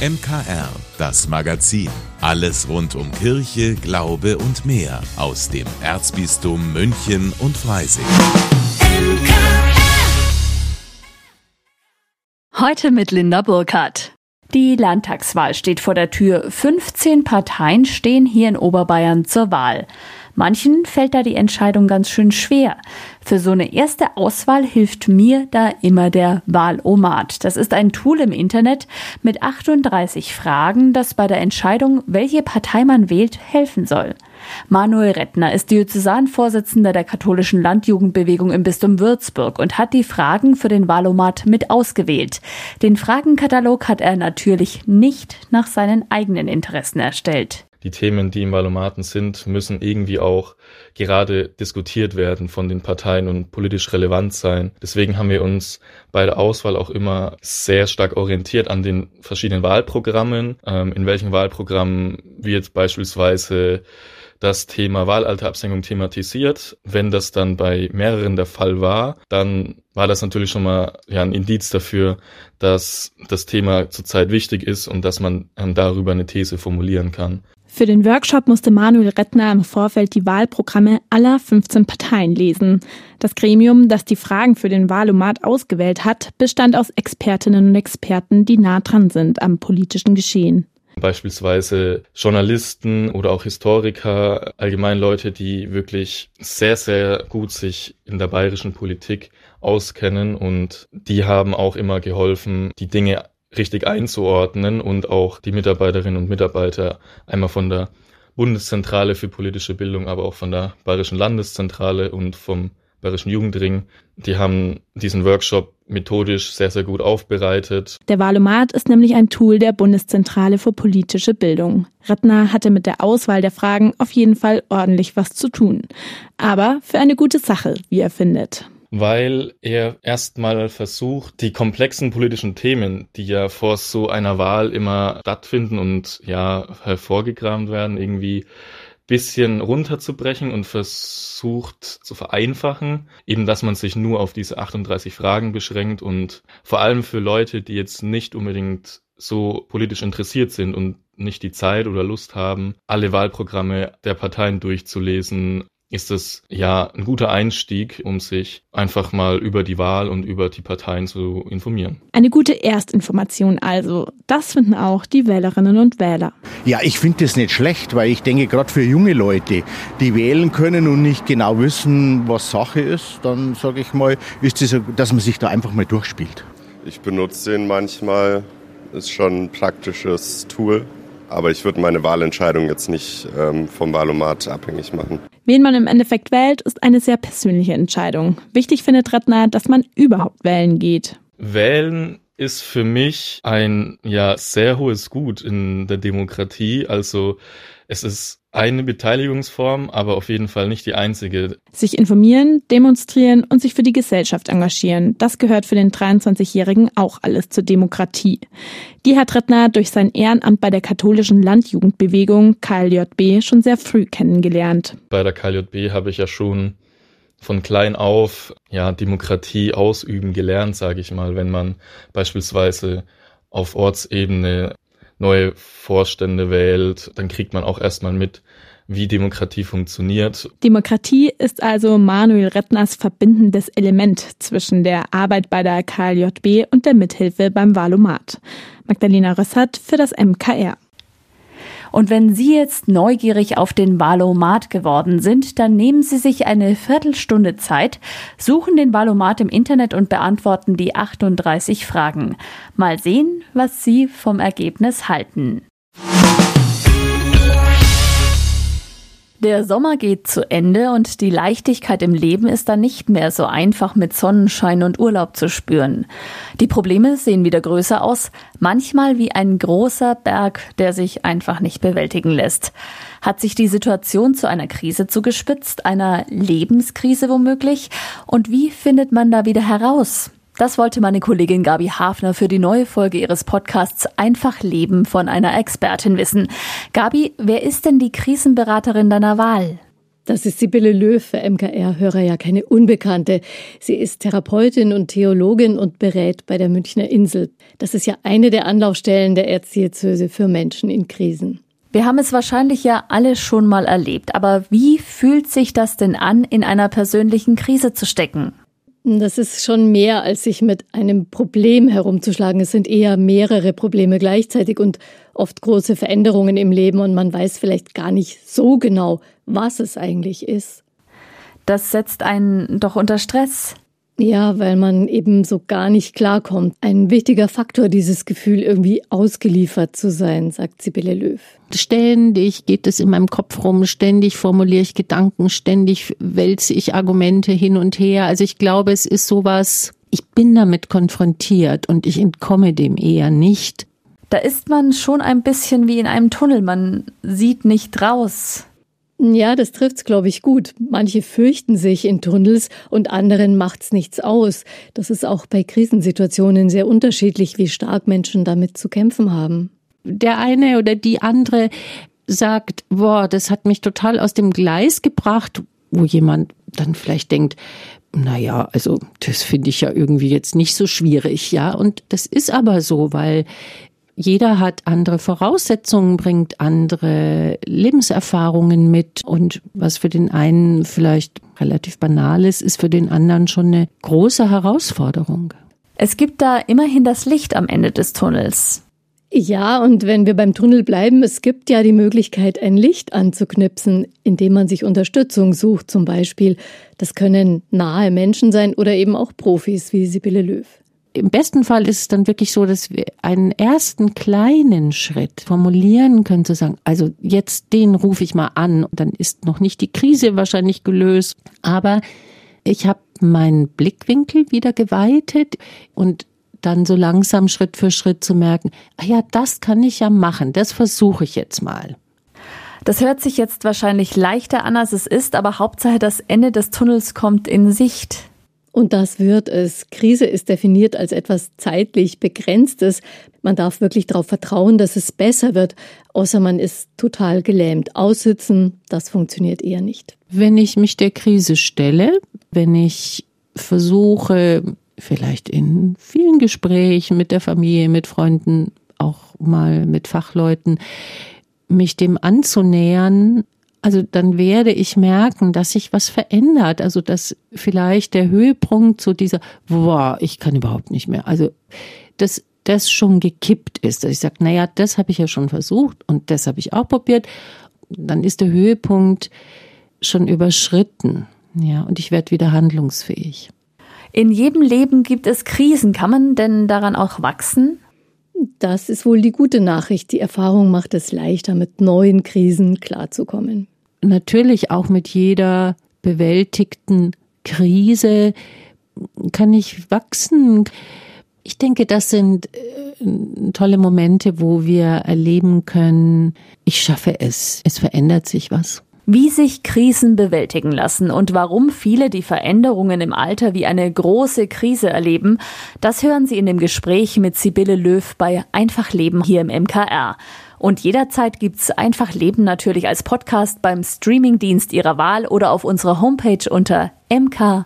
MKR, das Magazin. Alles rund um Kirche, Glaube und mehr aus dem Erzbistum München und Freising. Heute mit Linda Burkhardt. Die Landtagswahl steht vor der Tür. 15 Parteien stehen hier in Oberbayern zur Wahl. Manchen fällt da die Entscheidung ganz schön schwer. Für so eine erste Auswahl hilft mir da immer der Wahlomat. Das ist ein Tool im Internet mit 38 Fragen, das bei der Entscheidung, welche Partei man wählt, helfen soll. Manuel Rettner ist Diözesanvorsitzender der katholischen Landjugendbewegung im Bistum Würzburg und hat die Fragen für den Wahlomat mit ausgewählt. Den Fragenkatalog hat er natürlich nicht nach seinen eigenen Interessen erstellt die Themen, die im Wahlomaten sind, müssen irgendwie auch gerade diskutiert werden von den Parteien und politisch relevant sein. Deswegen haben wir uns bei der Auswahl auch immer sehr stark orientiert an den verschiedenen Wahlprogrammen, ähm, in welchen Wahlprogrammen wird beispielsweise das Thema Wahlalterabsenkung thematisiert. Wenn das dann bei mehreren der Fall war, dann war das natürlich schon mal ja, ein Indiz dafür, dass das Thema zurzeit wichtig ist und dass man ähm, darüber eine These formulieren kann. Für den Workshop musste Manuel Rettner im Vorfeld die Wahlprogramme aller 15 Parteien lesen. Das Gremium, das die Fragen für den Wahlomat ausgewählt hat, bestand aus Expertinnen und Experten, die nah dran sind am politischen Geschehen. Beispielsweise Journalisten oder auch Historiker, allgemein Leute, die wirklich sehr, sehr gut sich in der bayerischen Politik auskennen und die haben auch immer geholfen, die Dinge richtig einzuordnen und auch die Mitarbeiterinnen und Mitarbeiter einmal von der Bundeszentrale für politische Bildung, aber auch von der Bayerischen Landeszentrale und vom Bayerischen Jugendring. Die haben diesen Workshop methodisch sehr, sehr gut aufbereitet. Der Wahlomat ist nämlich ein Tool der Bundeszentrale für politische Bildung. Rettner hatte mit der Auswahl der Fragen auf jeden Fall ordentlich was zu tun. Aber für eine gute Sache, wie er findet weil er erstmal versucht, die komplexen politischen Themen, die ja vor so einer Wahl immer stattfinden und ja hervorgekramt werden, irgendwie bisschen runterzubrechen und versucht zu vereinfachen, eben dass man sich nur auf diese 38 Fragen beschränkt und vor allem für Leute, die jetzt nicht unbedingt so politisch interessiert sind und nicht die Zeit oder Lust haben, alle Wahlprogramme der Parteien durchzulesen, ist es ja ein guter Einstieg, um sich einfach mal über die Wahl und über die Parteien zu informieren. Eine gute Erstinformation also. Das finden auch die Wählerinnen und Wähler. Ja, ich finde das nicht schlecht, weil ich denke, gerade für junge Leute, die wählen können und nicht genau wissen, was Sache ist, dann sage ich mal, ist es, das, dass man sich da einfach mal durchspielt. Ich benutze den manchmal, ist schon ein praktisches Tool. Aber ich würde meine Wahlentscheidung jetzt nicht ähm, vom Wahlomat abhängig machen. Wen man im Endeffekt wählt, ist eine sehr persönliche Entscheidung. Wichtig findet Rettner, dass man überhaupt wählen geht. Wählen ist für mich ein ja sehr hohes Gut in der Demokratie. Also es ist eine Beteiligungsform, aber auf jeden Fall nicht die einzige. Sich informieren, demonstrieren und sich für die Gesellschaft engagieren, das gehört für den 23-Jährigen auch alles zur Demokratie. Die hat Rettner durch sein Ehrenamt bei der katholischen Landjugendbewegung KLJB schon sehr früh kennengelernt. Bei der KLJB habe ich ja schon von klein auf ja Demokratie ausüben gelernt, sage ich mal, wenn man beispielsweise auf Ortsebene neue Vorstände wählt, dann kriegt man auch erstmal mit, wie Demokratie funktioniert. Demokratie ist also Manuel Rettners verbindendes Element zwischen der Arbeit bei der KLJB und der Mithilfe beim Valomat. Magdalena Rössert für das MKR. Und wenn Sie jetzt neugierig auf den Valomat geworden sind, dann nehmen Sie sich eine Viertelstunde Zeit, suchen den Valomat im Internet und beantworten die 38 Fragen. Mal sehen, was Sie vom Ergebnis halten. Der Sommer geht zu Ende und die Leichtigkeit im Leben ist dann nicht mehr so einfach mit Sonnenschein und Urlaub zu spüren. Die Probleme sehen wieder größer aus, manchmal wie ein großer Berg, der sich einfach nicht bewältigen lässt. Hat sich die Situation zu einer Krise zugespitzt, einer Lebenskrise womöglich? Und wie findet man da wieder heraus? Das wollte meine Kollegin Gabi Hafner für die neue Folge ihres Podcasts Einfach Leben von einer Expertin wissen. Gabi, wer ist denn die Krisenberaterin deiner Wahl? Das ist Sibylle Löw, für MKR-Hörer ja keine Unbekannte. Sie ist Therapeutin und Theologin und berät bei der Münchner Insel. Das ist ja eine der Anlaufstellen der Erzdiözese für Menschen in Krisen. Wir haben es wahrscheinlich ja alle schon mal erlebt, aber wie fühlt sich das denn an, in einer persönlichen Krise zu stecken? Das ist schon mehr, als sich mit einem Problem herumzuschlagen. Es sind eher mehrere Probleme gleichzeitig und oft große Veränderungen im Leben und man weiß vielleicht gar nicht so genau, was es eigentlich ist. Das setzt einen doch unter Stress. Ja, weil man eben so gar nicht klarkommt. Ein wichtiger Faktor, dieses Gefühl, irgendwie ausgeliefert zu sein, sagt Sibylle Löw. Ständig geht es in meinem Kopf rum, ständig formuliere ich Gedanken, ständig wälze ich Argumente hin und her. Also ich glaube, es ist sowas, ich bin damit konfrontiert und ich entkomme dem eher nicht. Da ist man schon ein bisschen wie in einem Tunnel, man sieht nicht raus. Ja, das trifft's, glaube ich, gut. Manche fürchten sich in Tunnels und anderen macht's nichts aus. Das ist auch bei Krisensituationen sehr unterschiedlich, wie stark Menschen damit zu kämpfen haben. Der eine oder die andere sagt, boah, das hat mich total aus dem Gleis gebracht, wo jemand dann vielleicht denkt, naja, also das finde ich ja irgendwie jetzt nicht so schwierig, ja. Und das ist aber so, weil jeder hat andere Voraussetzungen, bringt andere Lebenserfahrungen mit und was für den einen vielleicht relativ banal ist, ist für den anderen schon eine große Herausforderung. Es gibt da immerhin das Licht am Ende des Tunnels. Ja, und wenn wir beim Tunnel bleiben, es gibt ja die Möglichkeit, ein Licht anzuknipsen, indem man sich Unterstützung sucht, zum Beispiel. Das können nahe Menschen sein oder eben auch Profis wie Sibylle Löw im besten Fall ist es dann wirklich so, dass wir einen ersten kleinen Schritt formulieren können, zu sagen, also jetzt den rufe ich mal an, dann ist noch nicht die Krise wahrscheinlich gelöst, aber ich habe meinen Blickwinkel wieder geweitet und dann so langsam Schritt für Schritt zu merken, ah ja, das kann ich ja machen, das versuche ich jetzt mal. Das hört sich jetzt wahrscheinlich leichter an, als es ist, aber Hauptsache das Ende des Tunnels kommt in Sicht. Und das wird es. Krise ist definiert als etwas zeitlich Begrenztes. Man darf wirklich darauf vertrauen, dass es besser wird, außer man ist total gelähmt. Aussitzen, das funktioniert eher nicht. Wenn ich mich der Krise stelle, wenn ich versuche, vielleicht in vielen Gesprächen mit der Familie, mit Freunden, auch mal mit Fachleuten, mich dem anzunähern, also dann werde ich merken, dass sich was verändert. Also dass vielleicht der Höhepunkt zu dieser, boah, ich kann überhaupt nicht mehr. Also dass das schon gekippt ist. Dass ich sage, naja, das habe ich ja schon versucht und das habe ich auch probiert. Dann ist der Höhepunkt schon überschritten. Ja, und ich werde wieder handlungsfähig. In jedem Leben gibt es Krisen. Kann man denn daran auch wachsen? Das ist wohl die gute Nachricht. Die Erfahrung macht es leichter, mit neuen Krisen klarzukommen. Natürlich auch mit jeder bewältigten Krise kann ich wachsen. Ich denke, das sind äh, tolle Momente, wo wir erleben können, ich schaffe es, es verändert sich was. Wie sich Krisen bewältigen lassen und warum viele die Veränderungen im Alter wie eine große Krise erleben, das hören Sie in dem Gespräch mit Sibylle Löw bei Einfach Leben hier im MKR. Und jederzeit gibt's Einfach Leben natürlich als Podcast beim Streamingdienst Ihrer Wahl oder auf unserer Homepage unter mk-online.de.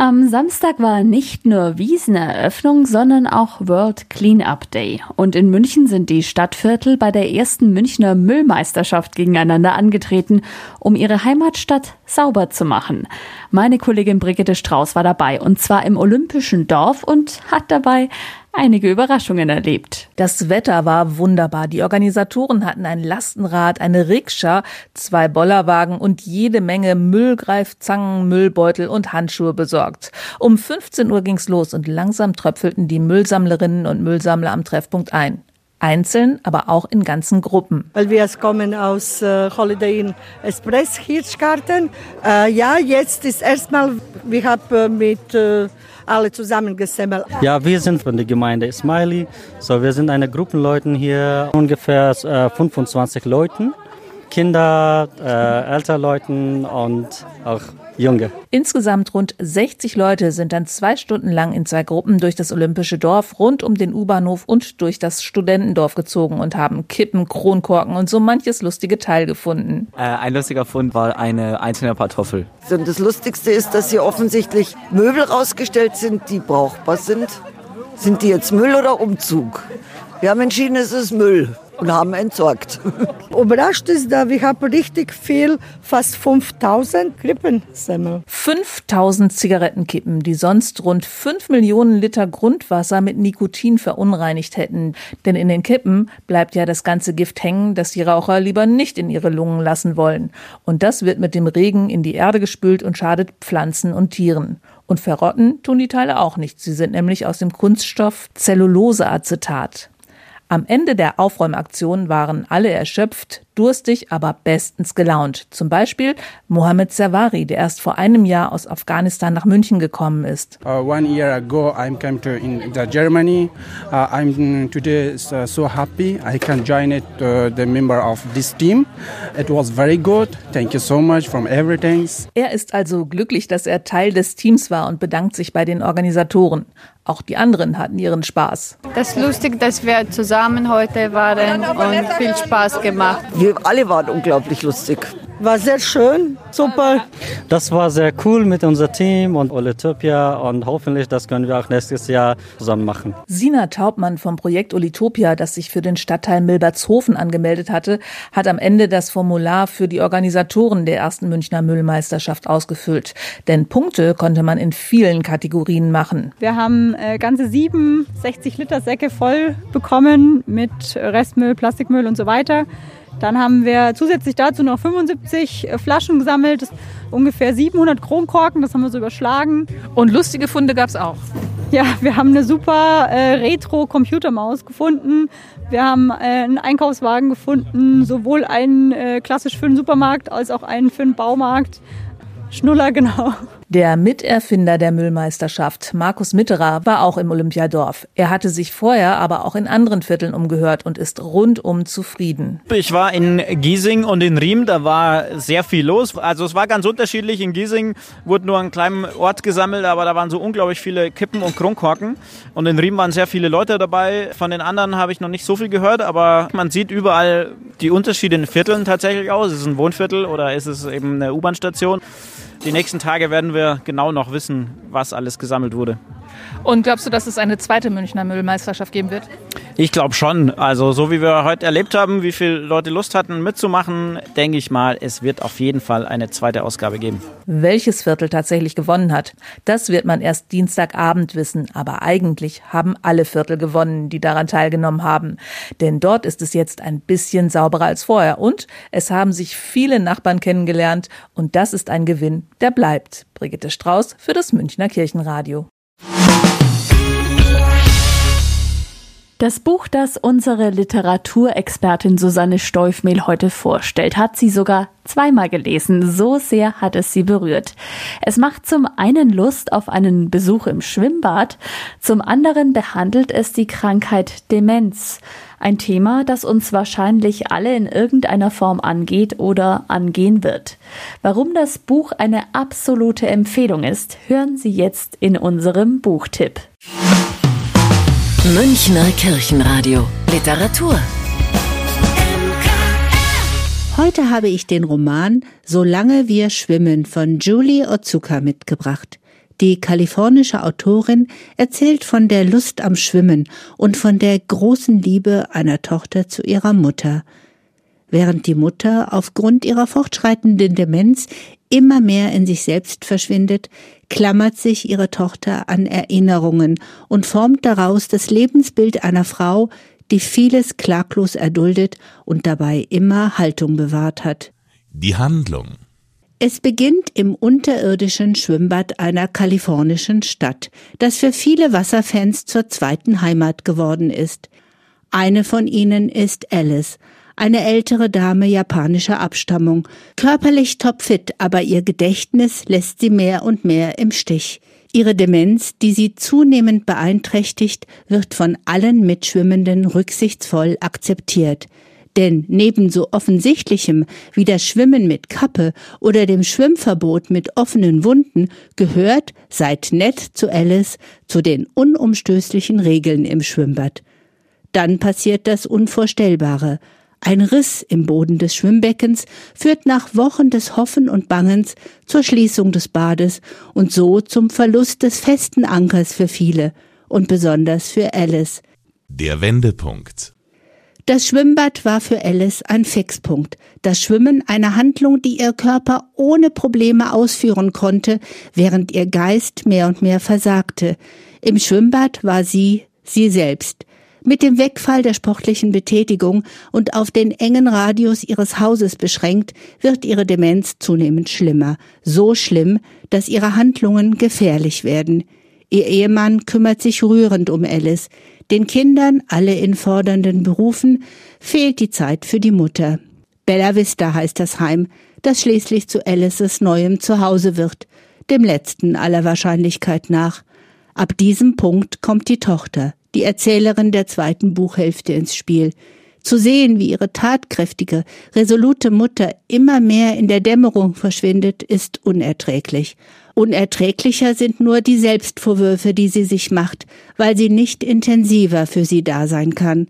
Am Samstag war nicht nur Wieseneröffnung, sondern auch World Cleanup Day. Und in München sind die Stadtviertel bei der ersten Münchner Müllmeisterschaft gegeneinander angetreten, um ihre Heimatstadt sauber zu machen. Meine Kollegin Brigitte Strauß war dabei und zwar im Olympischen Dorf und hat dabei einige Überraschungen erlebt. Das Wetter war wunderbar. Die Organisatoren hatten ein Lastenrad, eine Rikscha, zwei Bollerwagen und jede Menge Müllgreifzangen, Müllbeutel und Handschuhe besorgt. Um 15 Uhr ging's los und langsam tröpfelten die Müllsammlerinnen und Müllsammler am Treffpunkt ein. Einzeln, aber auch in ganzen Gruppen. Weil wir kommen aus äh, Holiday Inn Express Hirschgarten. Äh, ja, jetzt ist erstmal, wir haben äh, mit äh, alle zusammen gesammelt. Ja, wir sind von der Gemeinde Smiley. So, wir sind eine Gruppe Leuten hier, ungefähr äh, 25 Leuten. Kinder, äh, ältere Leute und auch Junge. Insgesamt rund 60 Leute sind dann zwei Stunden lang in zwei Gruppen durch das Olympische Dorf, rund um den U-Bahnhof und durch das Studentendorf gezogen und haben Kippen, Kronkorken und so manches lustige Teil gefunden. Äh, ein lustiger Fund war eine einzelne Kartoffel. Und das Lustigste ist, dass hier offensichtlich Möbel rausgestellt sind, die brauchbar sind. Sind die jetzt Müll oder Umzug? Wir haben entschieden, es ist Müll und haben entsorgt. Überrascht ist da, wir haben richtig viel, fast 5000 Krippensemmel. 5000 Zigarettenkippen, die sonst rund 5 Millionen Liter Grundwasser mit Nikotin verunreinigt hätten. Denn in den Kippen bleibt ja das ganze Gift hängen, das die Raucher lieber nicht in ihre Lungen lassen wollen. Und das wird mit dem Regen in die Erde gespült und schadet Pflanzen und Tieren. Und verrotten tun die Teile auch nicht. Sie sind nämlich aus dem Kunststoff Zelluloseacetat. Am Ende der Aufräumaktion waren alle erschöpft, durstig, aber bestens gelaunt. Zum Beispiel Mohammed Servari, der erst vor einem Jahr aus Afghanistan nach München gekommen ist. Uh, one year ago, I came to in the Germany. Uh, I'm today uh, so happy I can join it, uh, the member of this team. It was very good. Thank you so much from everything. Er ist also glücklich, dass er Teil des Teams war und bedankt sich bei den Organisatoren. Auch die anderen hatten ihren Spaß. Das ist lustig, dass wir zusammen heute waren und viel Spaß gemacht. Wir alle waren unglaublich lustig. War sehr schön, super. Das war sehr cool mit unserem Team und Olitopia und hoffentlich das können wir auch nächstes Jahr zusammen machen. Sina Taubmann vom Projekt Olitopia, das sich für den Stadtteil Milbertshofen angemeldet hatte, hat am Ende das Formular für die Organisatoren der ersten Münchner Müllmeisterschaft ausgefüllt. Denn Punkte konnte man in vielen Kategorien machen. Wir haben äh, ganze sieben 60 Liter Säcke voll bekommen mit Restmüll, Plastikmüll und so weiter. Dann haben wir zusätzlich dazu noch 75 äh, Flaschen gesammelt, ungefähr 700 Kronkorken, das haben wir so überschlagen. Und lustige Funde gab es auch. Ja, wir haben eine super äh, Retro-Computermaus gefunden. Wir haben äh, einen Einkaufswagen gefunden, sowohl einen äh, klassisch für den Supermarkt als auch einen für den Baumarkt. Schnuller, genau. Der Miterfinder der Müllmeisterschaft, Markus Mitterer, war auch im Olympiadorf. Er hatte sich vorher aber auch in anderen Vierteln umgehört und ist rundum zufrieden. Ich war in Giesing und in Riem, da war sehr viel los. Also es war ganz unterschiedlich. In Giesing wurde nur ein kleiner Ort gesammelt, aber da waren so unglaublich viele Kippen und Kronkorken. Und in Riem waren sehr viele Leute dabei. Von den anderen habe ich noch nicht so viel gehört, aber man sieht überall die Unterschiede in Vierteln tatsächlich aus. Ist es ein Wohnviertel oder ist es eben eine U-Bahn-Station? Die nächsten Tage werden wir genau noch wissen, was alles gesammelt wurde. Und glaubst du, dass es eine zweite Münchner Müllmeisterschaft geben wird? Ich glaube schon. Also so wie wir heute erlebt haben, wie viele Leute Lust hatten mitzumachen, denke ich mal, es wird auf jeden Fall eine zweite Ausgabe geben. Welches Viertel tatsächlich gewonnen hat, das wird man erst Dienstagabend wissen. Aber eigentlich haben alle Viertel gewonnen, die daran teilgenommen haben. Denn dort ist es jetzt ein bisschen sauberer als vorher. Und es haben sich viele Nachbarn kennengelernt. Und das ist ein Gewinn, der bleibt. Brigitte Strauß für das Münchner Kirchenradio. Das Buch, das unsere Literaturexpertin Susanne Steufmehl heute vorstellt, hat sie sogar zweimal gelesen. So sehr hat es sie berührt. Es macht zum einen Lust auf einen Besuch im Schwimmbad, zum anderen behandelt es die Krankheit Demenz. Ein Thema, das uns wahrscheinlich alle in irgendeiner Form angeht oder angehen wird. Warum das Buch eine absolute Empfehlung ist, hören Sie jetzt in unserem Buchtipp. Münchner Kirchenradio. Literatur. Heute habe ich den Roman Solange wir schwimmen von Julie Otsuka mitgebracht. Die kalifornische Autorin erzählt von der Lust am Schwimmen und von der großen Liebe einer Tochter zu ihrer Mutter. Während die Mutter aufgrund ihrer fortschreitenden Demenz immer mehr in sich selbst verschwindet, klammert sich ihre Tochter an Erinnerungen und formt daraus das Lebensbild einer Frau, die vieles klaglos erduldet und dabei immer Haltung bewahrt hat. Die Handlung. Es beginnt im unterirdischen Schwimmbad einer kalifornischen Stadt, das für viele Wasserfans zur zweiten Heimat geworden ist. Eine von ihnen ist Alice, eine ältere Dame japanischer Abstammung, körperlich topfit, aber ihr Gedächtnis lässt sie mehr und mehr im Stich. Ihre Demenz, die sie zunehmend beeinträchtigt, wird von allen Mitschwimmenden rücksichtsvoll akzeptiert. Denn neben so offensichtlichem wie das Schwimmen mit Kappe oder dem Schwimmverbot mit offenen Wunden gehört, seid nett zu Alice, zu den unumstößlichen Regeln im Schwimmbad. Dann passiert das Unvorstellbare. Ein Riss im Boden des Schwimmbeckens führt nach Wochen des Hoffen und Bangens zur Schließung des Bades und so zum Verlust des festen Ankers für viele und besonders für Alice. Der Wendepunkt. Das Schwimmbad war für Alice ein Fixpunkt. Das Schwimmen eine Handlung, die ihr Körper ohne Probleme ausführen konnte, während ihr Geist mehr und mehr versagte. Im Schwimmbad war sie sie selbst. Mit dem Wegfall der sportlichen Betätigung und auf den engen Radius ihres Hauses beschränkt, wird ihre Demenz zunehmend schlimmer. So schlimm, dass ihre Handlungen gefährlich werden. Ihr Ehemann kümmert sich rührend um Alice. Den Kindern, alle in fordernden Berufen, fehlt die Zeit für die Mutter. Bella Vista heißt das Heim, das schließlich zu Alices neuem Zuhause wird, dem letzten aller Wahrscheinlichkeit nach. Ab diesem Punkt kommt die Tochter die Erzählerin der zweiten Buchhälfte ins Spiel. Zu sehen, wie ihre tatkräftige, resolute Mutter immer mehr in der Dämmerung verschwindet, ist unerträglich. Unerträglicher sind nur die Selbstvorwürfe, die sie sich macht, weil sie nicht intensiver für sie da sein kann.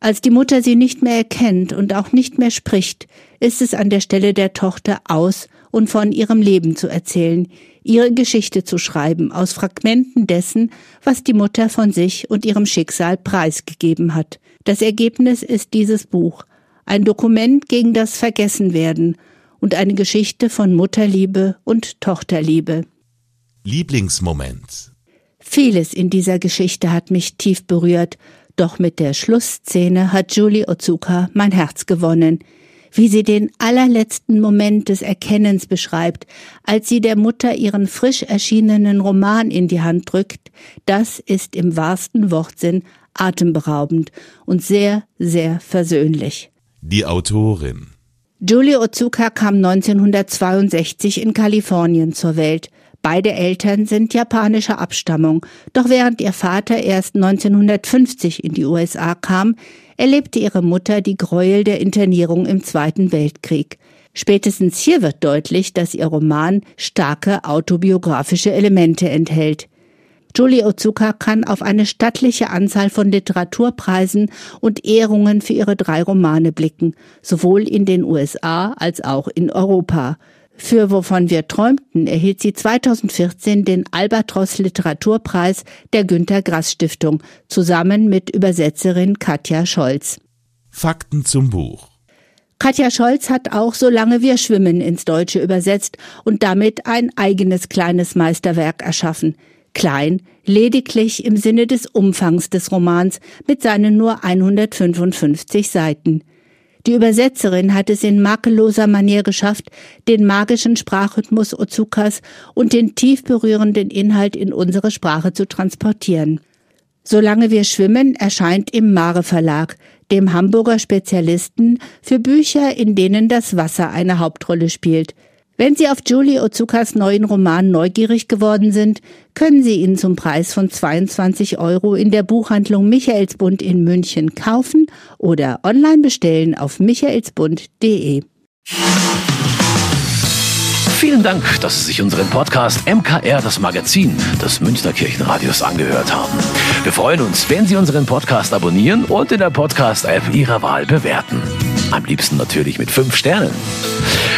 Als die Mutter sie nicht mehr erkennt und auch nicht mehr spricht, ist es an der Stelle der Tochter aus und von ihrem Leben zu erzählen, ihre Geschichte zu schreiben aus Fragmenten dessen, was die Mutter von sich und ihrem Schicksal preisgegeben hat. Das Ergebnis ist dieses Buch, ein Dokument gegen das Vergessenwerden und eine Geschichte von Mutterliebe und Tochterliebe. Lieblingsmoment. Vieles in dieser Geschichte hat mich tief berührt, doch mit der Schlussszene hat Julie Otsuka mein Herz gewonnen wie sie den allerletzten Moment des Erkennens beschreibt, als sie der Mutter ihren frisch erschienenen Roman in die Hand drückt, das ist im wahrsten Wortsinn atemberaubend und sehr, sehr versöhnlich. Die Autorin Julie Otsuka kam 1962 in Kalifornien zur Welt. Beide Eltern sind japanischer Abstammung, doch während ihr Vater erst 1950 in die USA kam, erlebte ihre Mutter die Gräuel der Internierung im Zweiten Weltkrieg. Spätestens hier wird deutlich, dass ihr Roman starke autobiografische Elemente enthält. Julie Otsuka kann auf eine stattliche Anzahl von Literaturpreisen und Ehrungen für ihre drei Romane blicken, sowohl in den USA als auch in Europa. Für Wovon wir träumten erhielt sie 2014 den Albatros Literaturpreis der Günter Grass Stiftung zusammen mit Übersetzerin Katja Scholz. Fakten zum Buch. Katja Scholz hat auch Solange wir schwimmen ins Deutsche übersetzt und damit ein eigenes kleines Meisterwerk erschaffen. Klein, lediglich im Sinne des Umfangs des Romans mit seinen nur 155 Seiten. Die Übersetzerin hat es in makelloser Manier geschafft, den magischen Sprachrhythmus Ozukas und den tief berührenden Inhalt in unsere Sprache zu transportieren. Solange wir schwimmen erscheint im Mare Verlag, dem Hamburger Spezialisten für Bücher, in denen das Wasser eine Hauptrolle spielt. Wenn Sie auf Julie Ozukas neuen Roman neugierig geworden sind, können Sie ihn zum Preis von 22 Euro in der Buchhandlung Michaelsbund in München kaufen oder online bestellen auf michaelsbund.de. Vielen Dank, dass Sie sich unseren Podcast MKR, das Magazin des Münchner Kirchenradios, angehört haben. Wir freuen uns, wenn Sie unseren Podcast abonnieren und in der Podcast-App Ihrer Wahl bewerten. Am liebsten natürlich mit fünf Sternen.